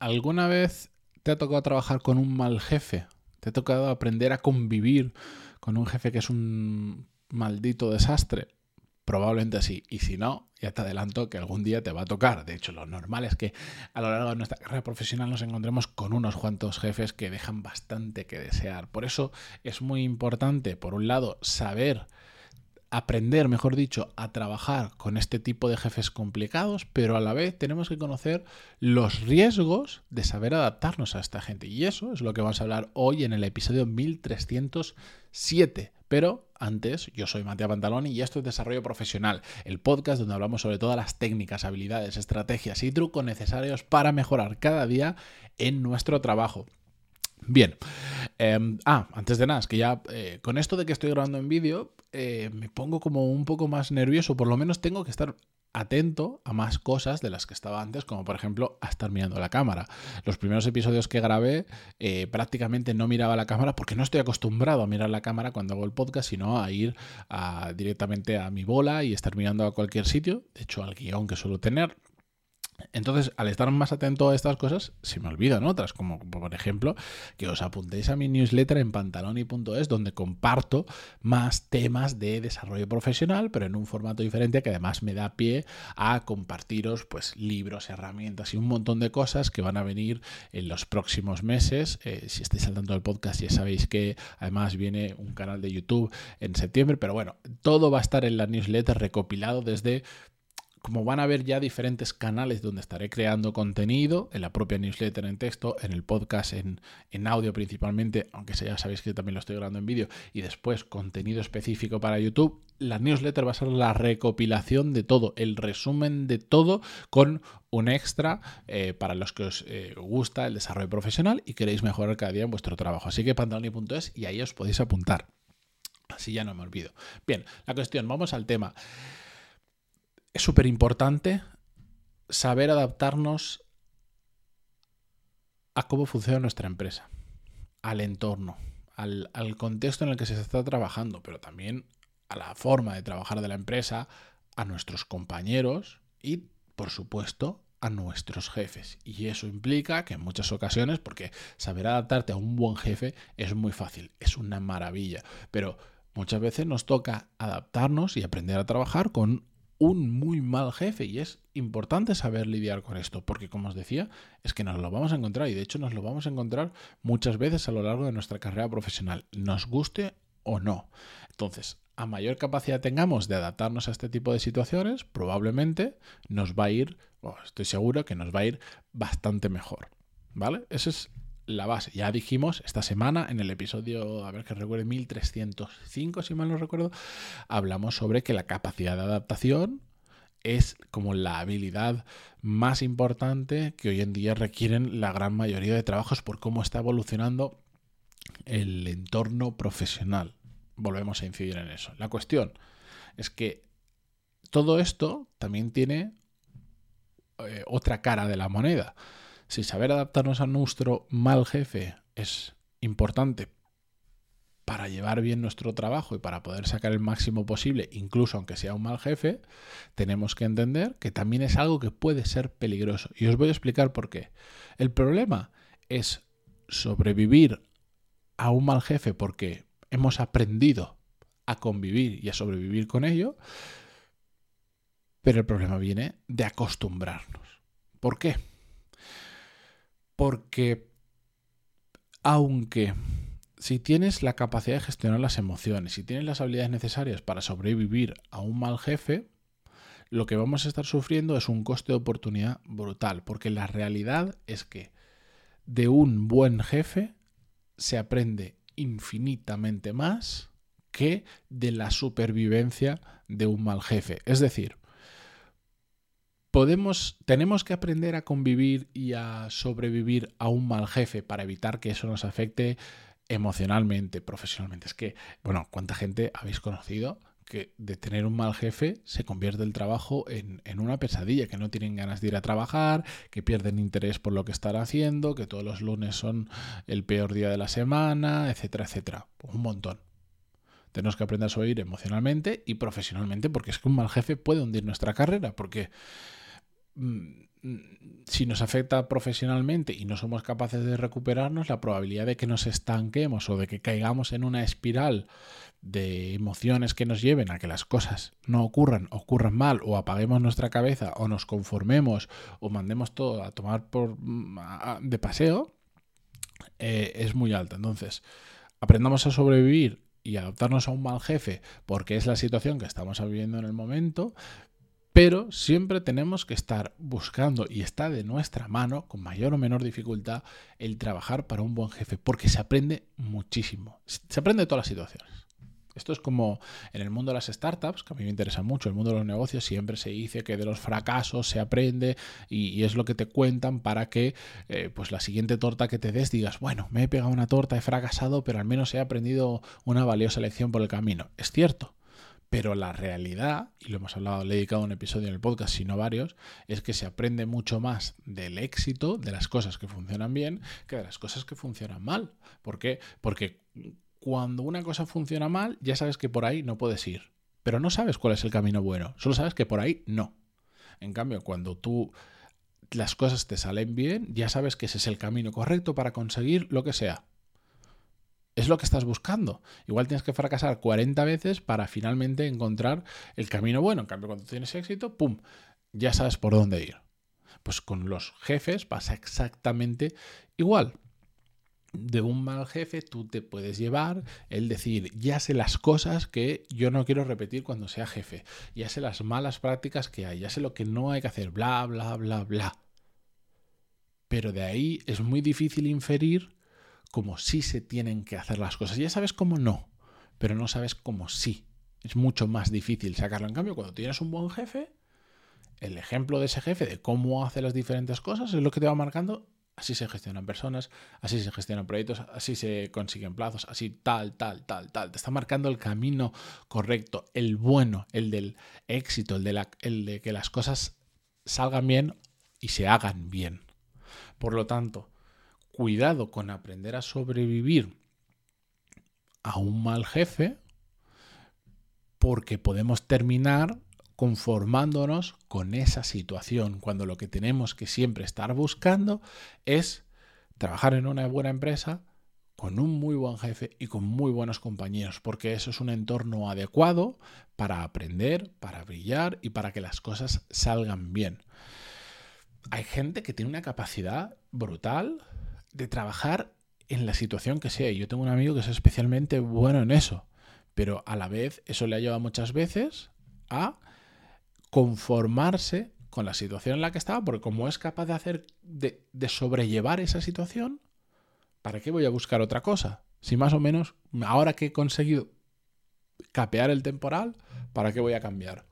¿alguna vez te ha tocado trabajar con un mal jefe? ¿Te ha tocado aprender a convivir con un jefe que es un maldito desastre? Probablemente sí. Y si no, ya te adelanto que algún día te va a tocar. De hecho, lo normal es que a lo largo de nuestra carrera profesional nos encontremos con unos cuantos jefes que dejan bastante que desear. Por eso es muy importante, por un lado, saber aprender, mejor dicho, a trabajar con este tipo de jefes complicados, pero a la vez tenemos que conocer los riesgos de saber adaptarnos a esta gente. Y eso es lo que vamos a hablar hoy en el episodio 1307. Pero antes, yo soy Matías Pantaloni y esto es Desarrollo Profesional, el podcast donde hablamos sobre todas las técnicas, habilidades, estrategias y trucos necesarios para mejorar cada día en nuestro trabajo. Bien. Em, ah, antes de nada, es que ya eh, con esto de que estoy grabando en vídeo, eh, me pongo como un poco más nervioso. Por lo menos tengo que estar atento a más cosas de las que estaba antes, como por ejemplo a estar mirando la cámara. Los primeros episodios que grabé eh, prácticamente no miraba la cámara porque no estoy acostumbrado a mirar la cámara cuando hago el podcast, sino a ir directamente a mi bola y estar mirando a cualquier sitio, de hecho al guion que suelo tener. Entonces, al estar más atento a estas cosas, se me olvidan otras, como por ejemplo que os apuntéis a mi newsletter en pantaloni.es, donde comparto más temas de desarrollo profesional, pero en un formato diferente que además me da pie a compartiros pues, libros, herramientas y un montón de cosas que van a venir en los próximos meses. Eh, si estáis saltando el podcast, ya sabéis que además viene un canal de YouTube en septiembre, pero bueno, todo va a estar en la newsletter recopilado desde como van a ver ya diferentes canales donde estaré creando contenido, en la propia newsletter en texto, en el podcast en, audio principalmente, aunque ya sabéis que también lo estoy grabando en vídeo, y después contenido específico para YouTube, la newsletter va a ser la recopilación de todo, el resumen de todo con un extra eh, para los que os eh, gusta el desarrollo profesional y queréis mejorar cada día en vuestro trabajo. Así que pantaloni.es y ahí os podéis apuntar. Así ya no me olvido. Bien, la cuestión, vamos al tema es súper importante saber adaptarnos a cómo funciona nuestra empresa, al entorno, al, contexto en el que se está trabajando, pero también a la forma de trabajar de la empresa, a nuestros compañeros y, por supuesto, a nuestros jefes. Y eso implica que en muchas ocasiones, porque saber adaptarte a un buen jefe es muy fácil, es una maravilla, pero muchas veces nos toca adaptarnos y aprender a trabajar con un muy mal jefe y es importante saber lidiar con esto porque como os decía es que nos lo vamos a encontrar y de hecho nos lo vamos a encontrar muchas veces a lo largo de nuestra carrera profesional, nos guste o no. Entonces, a mayor capacidad tengamos de adaptarnos a este tipo de situaciones, probablemente nos va a ir, estoy seguro que nos va a ir bastante mejor. ¿Vale? Ese es la base. Ya dijimos esta semana en el episodio, a ver que recuerde, 1305, si mal no recuerdo, hablamos sobre que la capacidad de adaptación es como la habilidad más importante que hoy en día requieren la gran mayoría de trabajos por cómo está evolucionando el entorno profesional. Volvemos a incidir en eso. La cuestión es que todo esto también tiene eh, otra cara de la moneda. Si saber adaptarnos a nuestro mal jefe es importante para llevar bien nuestro trabajo y para poder sacar el máximo posible, incluso aunque sea un mal jefe, tenemos que entender que también es algo que puede ser peligroso. Y os voy a explicar por qué. El problema es sobrevivir a un mal jefe porque hemos aprendido a convivir y a sobrevivir con ello, pero el problema viene de acostumbrarnos. ¿Por qué? Porque aunque si tienes la capacidad de gestionar las emociones, si tienes las habilidades necesarias para sobrevivir a un mal jefe, lo que vamos a estar sufriendo es un coste de oportunidad brutal, porque la realidad es que de un buen jefe se aprende infinitamente más que de la supervivencia de un mal jefe. Es decir, podemos, tenemos que aprender a convivir y a sobrevivir a un mal jefe para evitar que eso nos afecte emocionalmente, profesionalmente. Es que, bueno, ¿cuánta gente habéis conocido que de tener un mal jefe se convierte el trabajo en, una pesadilla, que no tienen ganas de ir a trabajar, que pierden interés por lo que están haciendo, que todos los lunes son el peor día de la semana, etcétera, etcétera. Un montón. Tenemos que aprender a sobrevivir emocionalmente y profesionalmente, porque es que un mal jefe puede hundir nuestra carrera, porque si nos afecta profesionalmente y no somos capaces de recuperarnos, la probabilidad de que nos estanquemos o de que caigamos en una espiral de emociones que nos lleven a que las cosas no ocurran, ocurran mal, o apaguemos nuestra cabeza, o nos conformemos, o mandemos todo a tomar por de paseo, eh, es muy alta. Entonces, aprendamos a sobrevivir y adaptarnos a un mal jefe porque es la situación que estamos viviendo en el momento, pero siempre tenemos que estar buscando y está de nuestra mano, con mayor o menor dificultad, el trabajar para un buen jefe, porque se aprende muchísimo. Se aprende de todas las situaciones. Esto es como en el mundo de las startups, que a mí me interesa mucho, el mundo de los negocios, siempre se dice que de los fracasos se aprende y, es lo que te cuentan para que eh, pues la siguiente torta que te des digas, bueno, me he pegado una torta, he fracasado, pero al menos he aprendido una valiosa lección por el camino. Es cierto, pero la realidad, y lo hemos hablado, le he dedicado un episodio en el podcast, sino varios, es que se aprende mucho más del éxito, de las cosas que funcionan bien, que de las cosas que funcionan mal. ¿Por qué? Porque cuando una cosa funciona mal, ya sabes que por ahí no puedes ir. Pero no sabes cuál es el camino bueno, solo sabes que por ahí no. En cambio, cuando tú las cosas te salen bien, ya sabes que ese es el camino correcto para conseguir lo que sea es lo que estás buscando. Igual tienes que fracasar 40 veces para finalmente encontrar el camino bueno. En cambio, cuando tienes éxito, ¡pum! Ya sabes por dónde ir. Pues con los jefes pasa exactamente igual. De un mal jefe tú te puedes llevar el decir, ya sé las cosas que yo no quiero repetir cuando sea jefe, ya sé las malas prácticas que hay, ya sé lo que no hay que hacer, bla, bla, bla, bla. Pero de ahí es muy difícil inferir como sí se tienen que hacer las cosas. Ya sabes cómo no, pero no sabes cómo sí. Es mucho más difícil sacarlo. En cambio, cuando tienes un buen jefe, el ejemplo de ese jefe, de cómo hace las diferentes cosas, es lo que te va marcando. Así se gestionan personas, así se gestionan proyectos, así se consiguen plazos, así tal, tal, tal, tal. Te está marcando el camino correcto, el bueno, el del éxito, el de, la, el de que las cosas salgan bien y se hagan bien. Por lo tanto, cuidado con aprender a sobrevivir a un mal jefe porque podemos terminar conformándonos con esa situación cuando lo que tenemos que siempre estar buscando es trabajar en una buena empresa con un muy buen jefe y con muy buenos compañeros, porque eso es un entorno adecuado para aprender, para brillar y para que las cosas salgan bien. Hay gente que tiene una capacidad brutal de trabajar en la situación que sea. Yo tengo un amigo que es especialmente bueno en eso, pero a la vez eso le ha llevado muchas veces a conformarse con la situación en la que estaba, porque como es capaz de hacer, de, de sobrellevar esa situación, ¿para qué voy a buscar otra cosa? Si más o menos, ahora que he conseguido capear el temporal, ¿para qué voy a cambiar?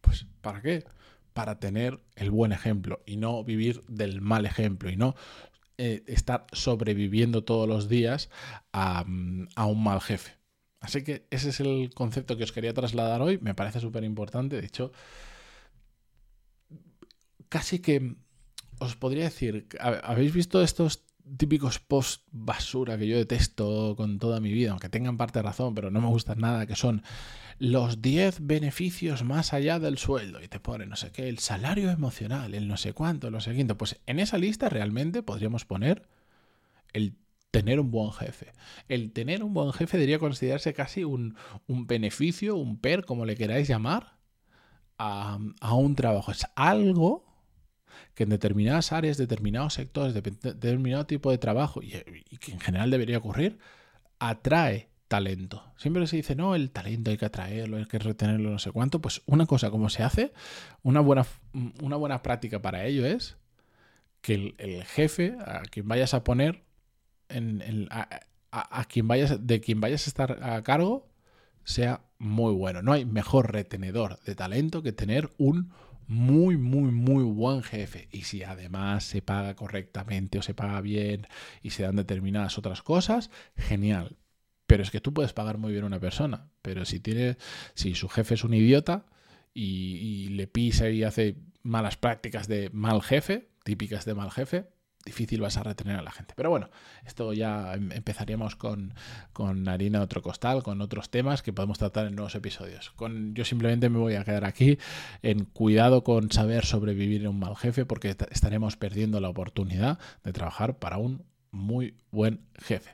Pues, ¿para qué? Para tener el buen ejemplo y no vivir del mal ejemplo y no eh, estar sobreviviendo todos los días a, a un mal jefe. Así que ese es el concepto que os quería trasladar hoy. Me parece súper importante. De hecho, casi que os podría decir, ¿habéis visto estos típicos post basura que yo detesto con toda mi vida, aunque tengan parte de razón, pero no me gustan nada, que son los 10 beneficios más allá del sueldo y te pone no sé qué, el salario emocional, el no sé cuánto, lo siguiente. Pues en esa lista realmente podríamos poner el tener un buen jefe. El tener un buen jefe debería considerarse casi un, un beneficio, un per, como le queráis llamar, a, a un trabajo. Es algo que en determinadas áreas, determinados sectores, determinado tipo de trabajo, y, que en general debería ocurrir, atrae talento. Siempre se dice, no, el talento hay que atraerlo, hay que retenerlo, no sé cuánto. Pues una cosa como se hace, una buena, una buena práctica para ello es que el, jefe a quien vayas a poner, en, a, quien vayas, de quien vayas a estar a cargo, sea muy bueno. No hay mejor retenedor de talento que tener un muy, muy, muy buen jefe. Y si además se paga correctamente o se paga bien y se dan determinadas otras cosas, genial. Pero es que tú puedes pagar muy bien a una persona. Pero si tiene, si su jefe es un idiota y, le pisa y hace malas prácticas de mal jefe, típicas de mal jefe, difícil vas a retener a la gente. Pero bueno, esto ya em, empezaríamos con, con harina de otro costal, con otros temas que podemos tratar en nuevos episodios. Con, yo simplemente me voy a quedar aquí en cuidado con saber sobrevivir en un mal jefe porque estaremos perdiendo la oportunidad de trabajar para un muy buen jefe.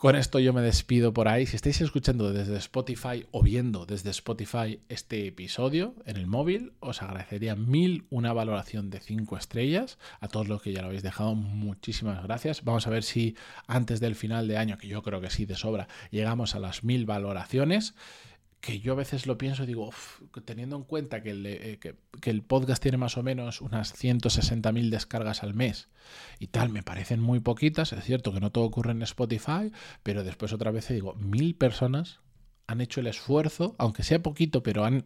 Con esto yo me despido por ahí. Si estáis escuchando desde Spotify o viendo desde Spotify este episodio en el móvil, os agradecería mil una valoración de 5 estrellas. A todos los que ya lo habéis dejado, muchísimas gracias. Vamos a ver si antes del final de año, que yo creo que sí de sobra, llegamos a las mil valoraciones que yo a veces lo pienso y digo, teniendo en cuenta que el, eh, que, el, podcast tiene más o menos unas 160.000 descargas al mes y tal, me parecen muy poquitas. Es cierto que no todo ocurre en Spotify, pero después otra vez digo, mil personas han hecho el esfuerzo, aunque sea poquito, pero han,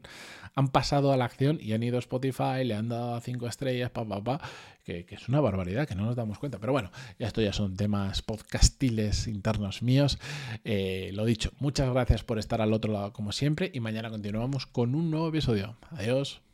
han pasado a la acción y han ido a Spotify, le han dado cinco estrellas, pa, pa, pa, que, es una barbaridad, que no nos damos cuenta. Pero bueno, ya esto ya son temas podcastiles internos míos. Eh, lo dicho, muchas gracias por estar al otro lado como siempre y mañana continuamos con un nuevo episodio. Adiós.